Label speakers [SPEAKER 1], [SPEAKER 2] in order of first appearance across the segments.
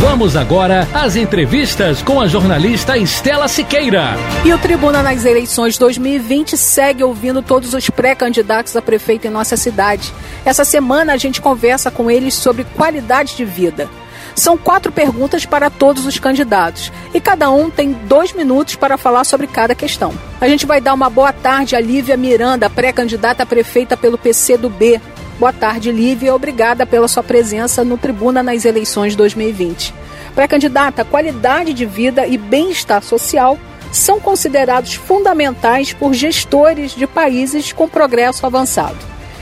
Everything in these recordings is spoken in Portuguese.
[SPEAKER 1] Vamos agora às entrevistas com a jornalista Estela Siqueira.
[SPEAKER 2] E o Tribuna nas eleições 2020 segue ouvindo todos os pré-candidatos a prefeito em nossa cidade. Essa semana a gente conversa com eles sobre qualidade de vida. São quatro perguntas para todos os candidatos e cada um tem dois minutos para falar sobre cada questão. A gente vai dar uma boa tarde a Lívia Miranda, pré-candidata a prefeita pelo PC do B. Boa tarde, Lívia. Obrigada pela sua presença no Tribuna nas eleições 2020. Pré-candidata, qualidade de vida e bem-estar social são considerados fundamentais por gestores de países com progresso avançado.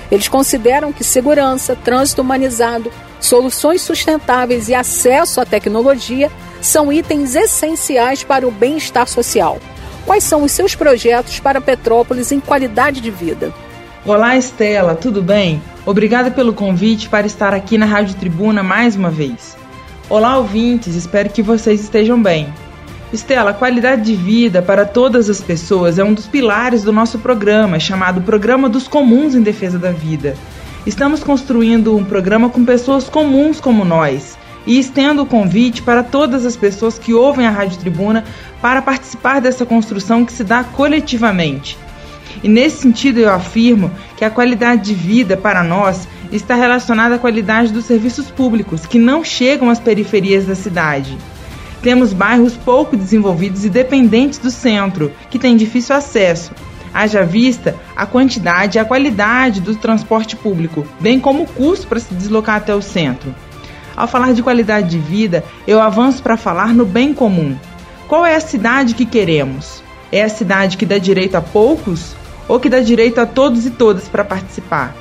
[SPEAKER 2] Eles consideram que segurança, trânsito humanizado, soluções sustentáveis e acesso à tecnologia são itens essenciais para o bem-estar social. Quais são os seus projetos para Petrópolis em qualidade de vida?
[SPEAKER 3] Olá, Estela, tudo bem? Obrigada pelo convite para estar aqui na Rádio Tribuna mais uma vez. Olá, ouvintes, espero que vocês estejam bem. Estela, qualidade de vida para todas as pessoas é um dos pilares do nosso programa, chamado Programa dos Comuns em Defesa da Vida. Estamos construindo um programa com pessoas comuns como nós e estendo o convite para todas as pessoas que ouvem a Rádio Tribuna para participar dessa construção que se dá coletivamente. E nesse sentido eu afirmo que a qualidade de vida para nós está relacionada à qualidade dos serviços públicos, que não chegam às periferias da cidade. Temos bairros pouco desenvolvidos e dependentes do centro, que têm difícil acesso. Haja vista a quantidade e a qualidade do transporte público, bem como o custo para se deslocar até o centro. Ao falar de qualidade de vida, eu avanço para falar no bem comum. Qual é a cidade que queremos? É a cidade que dá direito a poucos ou que dá direito a todos e todas para participar.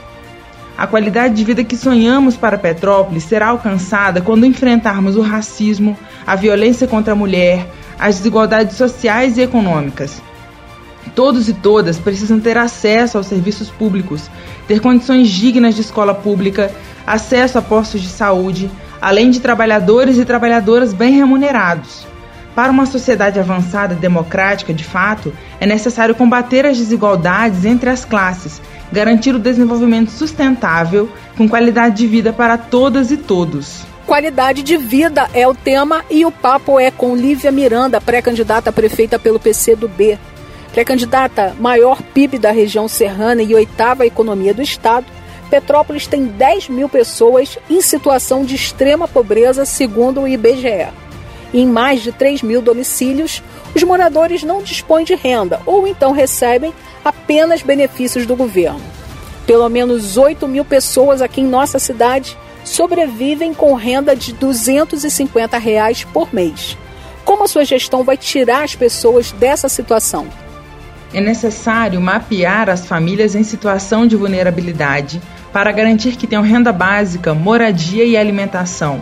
[SPEAKER 3] A qualidade de vida que sonhamos para Petrópolis será alcançada quando enfrentarmos o racismo, a violência contra a mulher, as desigualdades sociais e econômicas. Todos e todas precisam ter acesso aos serviços públicos, ter condições dignas de escola pública, acesso a postos de saúde, além de trabalhadores e trabalhadoras bem remunerados. Para uma sociedade avançada e democrática, de fato, é necessário combater as desigualdades entre as classes, garantir o desenvolvimento sustentável com qualidade de vida para todas e todos.
[SPEAKER 2] Qualidade de vida é o tema e o papo é com Lívia Miranda, pré-candidata a prefeita pelo PC do B. Pré-candidata maior PIB da região serrana e oitava economia do estado, Petrópolis tem 10 mil pessoas em situação de extrema pobreza, segundo o IBGE. Em mais de 3 mil domicílios, os moradores não dispõem de renda ou então recebem apenas benefícios do governo. Pelo menos 8 mil pessoas aqui em nossa cidade sobrevivem com renda de 250 reais por mês. Como a sua gestão vai tirar as pessoas dessa situação?
[SPEAKER 3] É necessário mapear as famílias em situação de vulnerabilidade para garantir que tenham renda básica, moradia e alimentação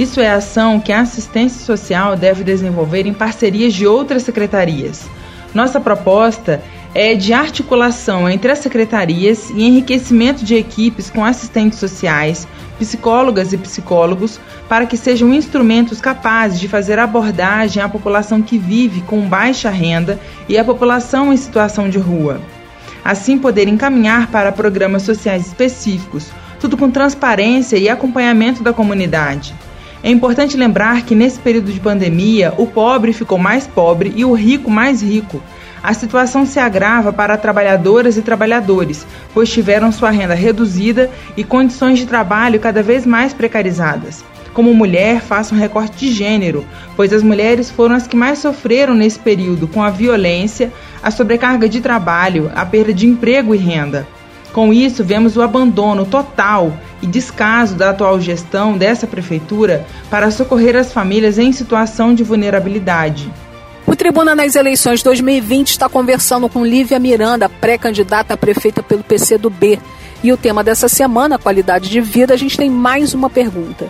[SPEAKER 3] isso é ação que a assistência social deve desenvolver em parcerias de outras secretarias. Nossa proposta é de articulação entre as secretarias e enriquecimento de equipes com assistentes sociais, psicólogas e psicólogos, para que sejam instrumentos capazes de fazer abordagem à população que vive com baixa renda e à população em situação de rua. Assim, poder encaminhar para programas sociais específicos, tudo com transparência e acompanhamento da comunidade. É importante lembrar que nesse período de pandemia, o pobre ficou mais pobre e o rico mais rico. A situação se agrava para trabalhadoras e trabalhadores, pois tiveram sua renda reduzida e condições de trabalho cada vez mais precarizadas. Como mulher, faço um recorte de gênero, pois as mulheres foram as que mais sofreram nesse período com a violência, a sobrecarga de trabalho, a perda de emprego e renda. Com isso, vemos o abandono total e descaso da atual gestão dessa prefeitura para socorrer as famílias em situação de vulnerabilidade.
[SPEAKER 2] O Tribuna nas eleições 2020 está conversando com Lívia Miranda, pré-candidata a prefeita pelo PCdoB. E o tema dessa semana, qualidade de vida, a gente tem mais uma pergunta.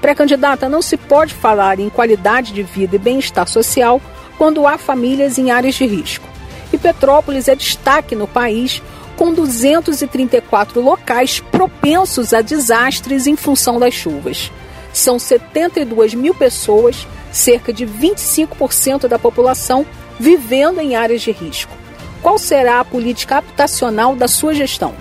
[SPEAKER 2] Pré-candidata, não se pode falar em qualidade de vida e bem-estar social quando há famílias em áreas de risco. E Petrópolis é destaque no país, com 234 locais propensos a desastres em função das chuvas. São 72 mil pessoas, cerca de 25% da população, vivendo em áreas de risco. Qual será a política habitacional da sua gestão?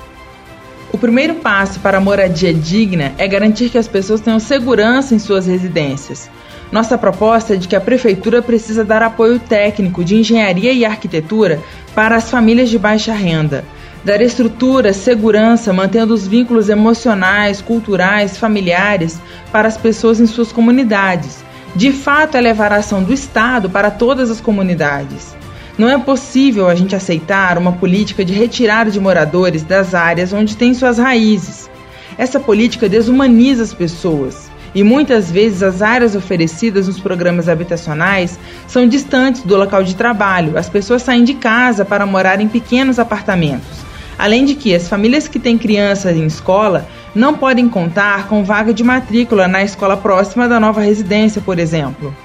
[SPEAKER 3] O primeiro passo para a moradia digna é garantir que as pessoas tenham segurança em suas residências. Nossa proposta é de que a Prefeitura precisa dar apoio técnico de engenharia e arquitetura para as famílias de baixa renda. Dar estrutura, segurança, mantendo os vínculos emocionais, culturais, familiares para as pessoas em suas comunidades. De fato, é levar a ação do Estado para todas as comunidades. Não é possível a gente aceitar uma política de retirada de moradores das áreas onde têm suas raízes. Essa política desumaniza as pessoas e muitas vezes as áreas oferecidas nos programas habitacionais são distantes do local de trabalho. As pessoas saem de casa para morar em pequenos apartamentos. Além de que as famílias que têm crianças em escola não podem contar com vaga de matrícula na escola próxima da nova residência, por exemplo.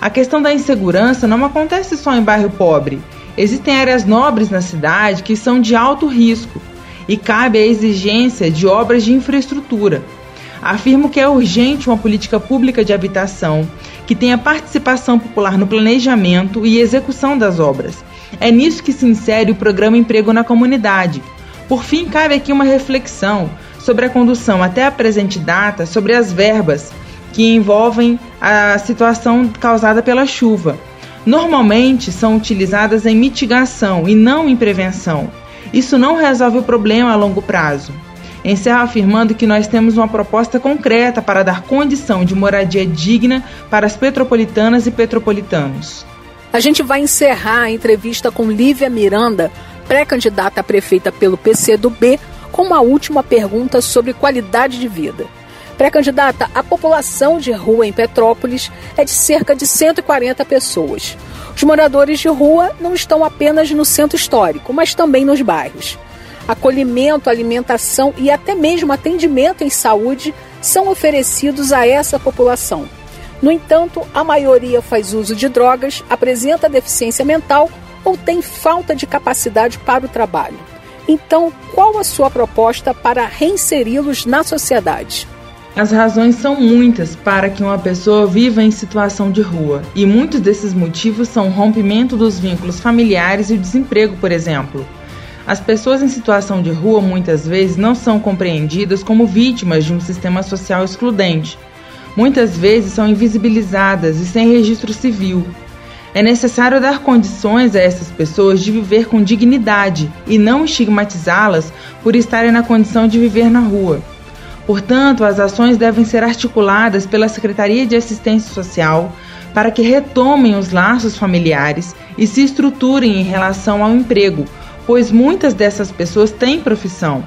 [SPEAKER 3] A questão da insegurança não acontece só em bairro pobre. Existem áreas nobres na cidade que são de alto risco e cabe a exigência de obras de infraestrutura. Afirmo que é urgente uma política pública de habitação que tenha participação popular no planejamento e execução das obras. É nisso que se insere o programa Emprego na Comunidade. Por fim, cabe aqui uma reflexão sobre a condução até a presente data sobre as verbas que envolvem a situação causada pela chuva. Normalmente são utilizadas em mitigação e não em prevenção. Isso não resolve o problema a longo prazo. Encerro afirmando que nós temos uma proposta concreta para dar condição de moradia digna para as petropolitanas e petropolitanos.
[SPEAKER 2] A gente vai encerrar a entrevista com Lívia Miranda, pré-candidata a prefeita pelo PCdoB, com uma última pergunta sobre qualidade de vida. Pré-candidata, a população de rua em Petrópolis é de cerca de 140 pessoas. Os moradores de rua não estão apenas no centro histórico, mas também nos bairros acolhimento, alimentação e até mesmo atendimento em saúde são oferecidos a essa população. No entanto, a maioria faz uso de drogas, apresenta deficiência mental ou tem falta de capacidade para o trabalho. Então, qual a sua proposta para reinseri-los na sociedade?
[SPEAKER 3] As razões são muitas para que uma pessoa viva em situação de rua, e muitos desses motivos são o rompimento dos vínculos familiares e o desemprego, por exemplo. As pessoas em situação de rua muitas vezes não são compreendidas como vítimas de um sistema social excludente. Muitas vezes são invisibilizadas e sem registro civil. É necessário dar condições a essas pessoas de viver com dignidade e não estigmatizá-las por estarem na condição de viver na rua. Portanto, as ações devem ser articuladas pela Secretaria de Assistência Social para que retomem os laços familiares e se estruturem em relação ao emprego, pois muitas dessas pessoas têm profissão.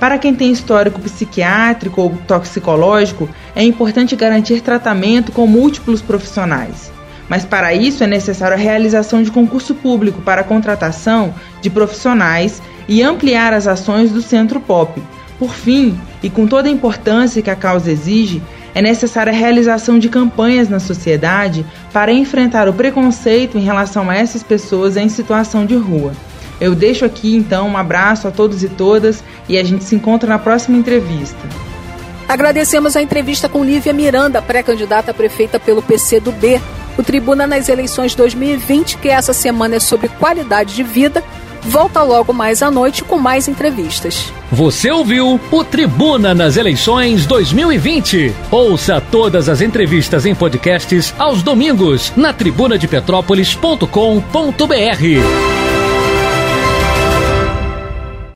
[SPEAKER 3] Para quem tem histórico psiquiátrico ou toxicológico, é importante garantir tratamento com múltiplos profissionais. Mas para isso é necessário a realização de concurso público para a contratação de profissionais e ampliar as ações do Centro POP. Por fim, e com toda a importância que a causa exige, é necessária a realização de campanhas na sociedade para enfrentar o preconceito em relação a essas pessoas em situação de rua. Eu deixo aqui então um abraço a todos e todas e a gente se encontra na próxima entrevista.
[SPEAKER 2] Agradecemos a entrevista com Lívia Miranda, pré-candidata a prefeita pelo PC do B. O Tribuna nas eleições 2020, que essa semana é sobre qualidade de vida, volta logo mais à noite com mais entrevistas.
[SPEAKER 1] Você ouviu o Tribuna nas eleições 2020. Ouça todas as entrevistas em podcasts aos domingos na tribunadepetrópolis.com.br.